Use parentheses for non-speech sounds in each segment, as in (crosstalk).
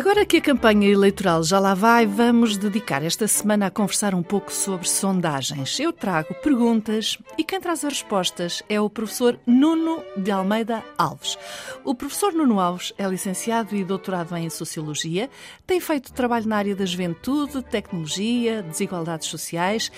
Agora que a campanha eleitoral já lá vai, vamos dedicar esta semana a conversar um pouco sobre sondagens. Eu trago perguntas e quem traz as respostas é o professor Nuno de Almeida Alves. O professor Nuno Alves é licenciado e doutorado em Sociologia, tem feito trabalho na área da juventude, tecnologia, desigualdades sociais,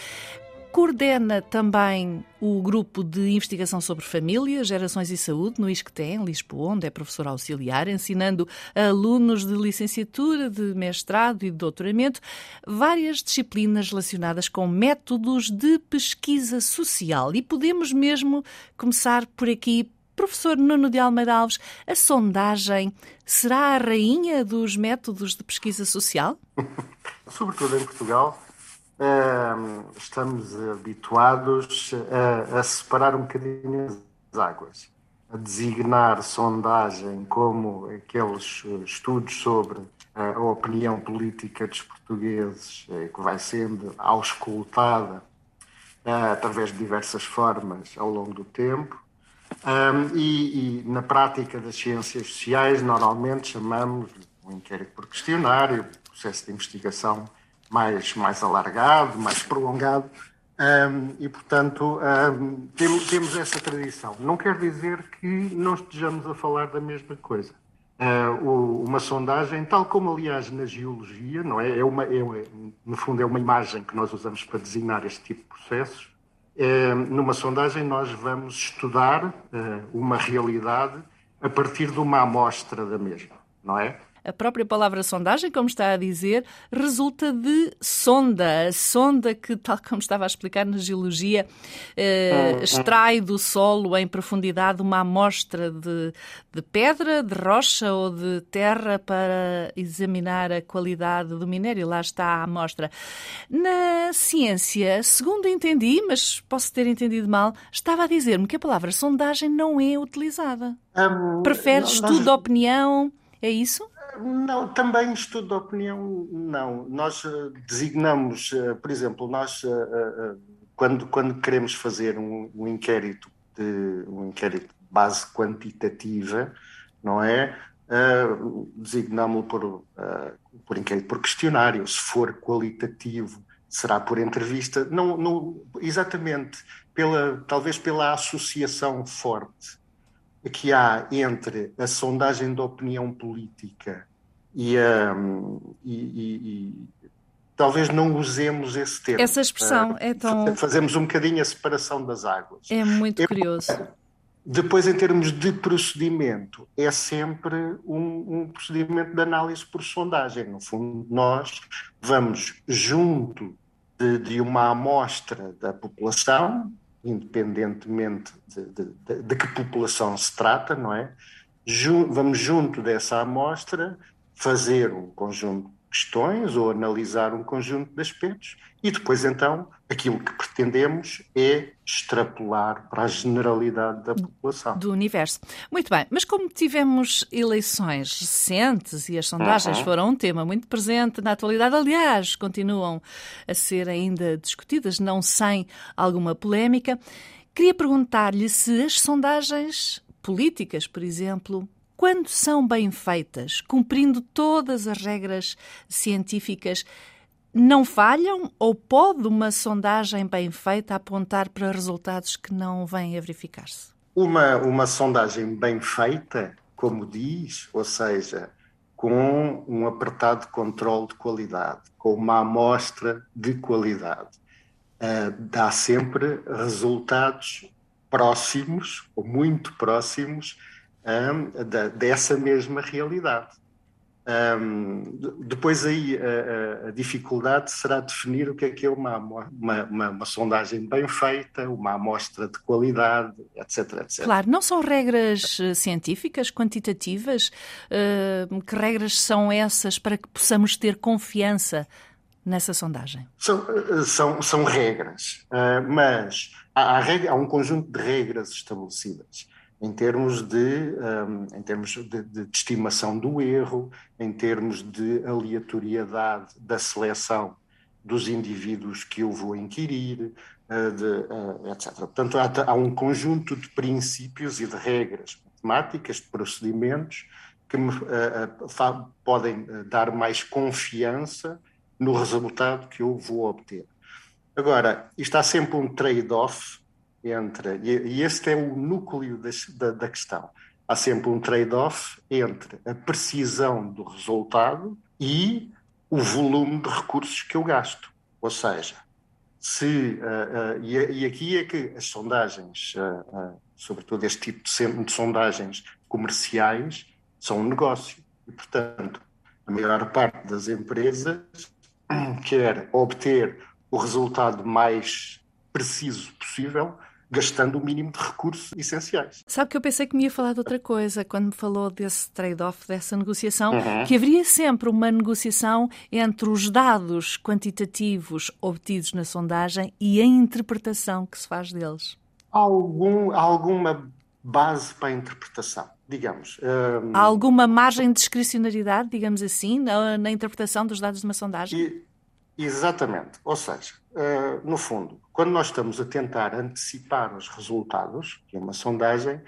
Coordena também o grupo de investigação sobre família, gerações e saúde no ISCTE, em Lisboa, onde é professor auxiliar, ensinando alunos de licenciatura, de mestrado e de doutoramento várias disciplinas relacionadas com métodos de pesquisa social. E podemos mesmo começar por aqui. Professor Nuno de Almeida Alves, a sondagem será a rainha dos métodos de pesquisa social? (laughs) Sobretudo em Portugal, estamos habituados a, a, separar um bocadinho as águas, a designar sondagem como aqueles estudos sobre a opinião política dos portugueses eh, que vai sendo auscultada eh, através de diversas formas ao longo do tempo. Um, e, e, na prática das ciências sociais, normalmente chamamos um inquérito por questionário, processo de investigação mais, mais alargado, mais prolongado, um, e, portanto, um, temos, temos essa tradição. Não quer dizer que não estejamos a falar da mesma coisa. Uh, uma sondagem, tal como, aliás, na geologia, não é? é, uma, é no fundo, é uma imagem que nós usamos para designar este tipo de processos. Uh, numa sondagem, nós vamos estudar uh, uma realidade a partir de uma amostra da mesma, não é? A própria palavra sondagem, como está a dizer, resulta de sonda. A sonda que, tal como estava a explicar na geologia, eh, extrai do solo em profundidade uma amostra de, de pedra, de rocha ou de terra para examinar a qualidade do minério. Lá está a amostra. Na ciência, segundo entendi, mas posso ter entendido mal, estava a dizer-me que a palavra sondagem não é utilizada. Um, Prefere estudo nós... de opinião? É isso? Não, também estudo de opinião, não. Nós uh, designamos, uh, por exemplo, nós uh, quando, quando queremos fazer um, um, inquérito de um inquérito de base quantitativa, não é? designamos-lo por, por inquérito por questionário. Se for qualitativo, será por entrevista. Não, não, exatamente pela, talvez pela associação forte que há entre a sondagem de opinião política e, um, e, e, e talvez não usemos esse termo. Essa expressão é tão. Fazemos um bocadinho a separação das águas. É muito curioso. Depois, em termos de procedimento, é sempre um, um, procedimento de análise por sondagem. No fundo, nós vamos junto de, de uma amostra da população, independentemente de, de, de, que população se trata, não é? vamos junto dessa amostra fazer um conjunto questões ou analisar um conjunto de aspectos e depois então aquilo que pretendemos é extrapolar para a generalidade da população. Do universo. Muito bem, mas como tivemos eleições recentes e as sondagens uhum. foram um tema muito presente na atualidade, aliás, continuam a ser ainda discutidas, não sem alguma polémica, queria perguntar-lhe se as sondagens políticas, por exemplo, quando são bem feitas, cumprindo todas as regras científicas, não falham ou pode uma sondagem bem feita apontar para resultados que não vêm a verificar-se? Uma, uma sondagem bem feita, como diz, ou seja, com um apertado controle de qualidade, com uma amostra de qualidade, uh, dá sempre resultados próximos, ou muito próximos, um, da, dessa mesma realidade. Um, depois aí a, a, dificuldade será definir o que é que é uma, uma, uma, uma, sondagem bem feita, uma amostra de qualidade, etc, etc. Claro, não são regras eh, científicas, quantitativas? Uh, que regras são essas para que possamos ter confiança nessa sondagem? São, eh, são, são regras, uh, mas há, há, regra, há um conjunto de regras estabelecidas em termos de, um, em termos de, de, estimação do erro, em termos de aleatoriedade da seleção dos indivíduos que eu vou inquirir, uh, de, uh, etc. Portanto, há, há, um conjunto de princípios e de regras matemáticas, de procedimentos, que me uh, podem dar mais confiança no resultado que eu vou obter. Agora, isto há sempre um trade-off entre, e, e este é o núcleo da, da questão, há sempre um trade-off entre a precisão do resultado e o volume de recursos que eu gasto. Ou seja, se, uh, uh, e, e, aqui é que as sondagens, uh, sobretudo este tipo de, de sondagens comerciais, são um negócio. E, portanto, a maior parte das empresas quer obter o resultado mais preciso possível, gastando o mínimo de recursos essenciais. Sabe que eu pensei que me ia falar de outra coisa quando me falou desse trade-off, dessa negociação, uhum. que haveria sempre uma negociação entre os dados quantitativos obtidos na sondagem e a interpretação que se faz deles. Algum, alguma base para a interpretação, digamos. Há alguma margem de discricionariedade, digamos assim, na, na interpretação dos dados de uma sondagem? E Exatamente. Ou seja, uh, no fundo, quando nós estamos a tentar antecipar os resultados, que é uma sondagem,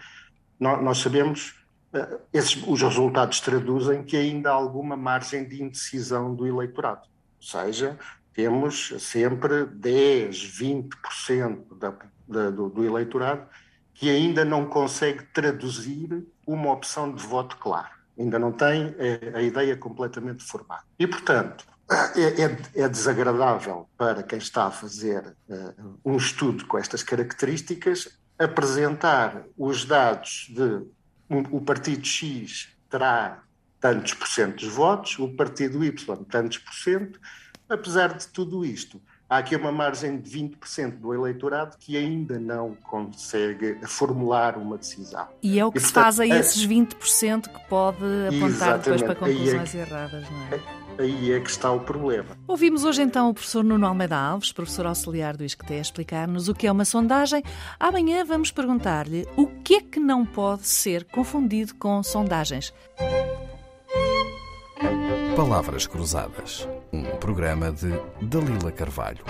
nós, sabemos, uh, esses, os resultados traduzem que ainda há alguma margem de indecisão do eleitorado. Ou seja, temos sempre 10, 20% da, da, do, do eleitorado que ainda não consegue traduzir uma opção de voto clara. Ainda não tem a, eh, a ideia completamente formada. E, portanto, é, é, é, desagradável para quem está a fazer uh, um estudo com estas características apresentar os dados de um, o partido X terá tantos por cento dos votos, o partido Y tantos por cento. Apesar de tudo isto, há aqui uma margem de 20% do eleitorado que ainda não consegue formular uma decisão. E é o que e, se portanto, faz a esses 20% que pode apontar depois para conclusões é, erradas, não é? é Aí é que está o problema. Ouvimos hoje então o professor Nuno Almeida Alves, professor auxiliar do ISCTE, explicar-nos o que é uma sondagem. Amanhã vamos perguntar-lhe o que é que não pode ser confundido com sondagens. Palavras Cruzadas, um programa de Dalila Carvalho.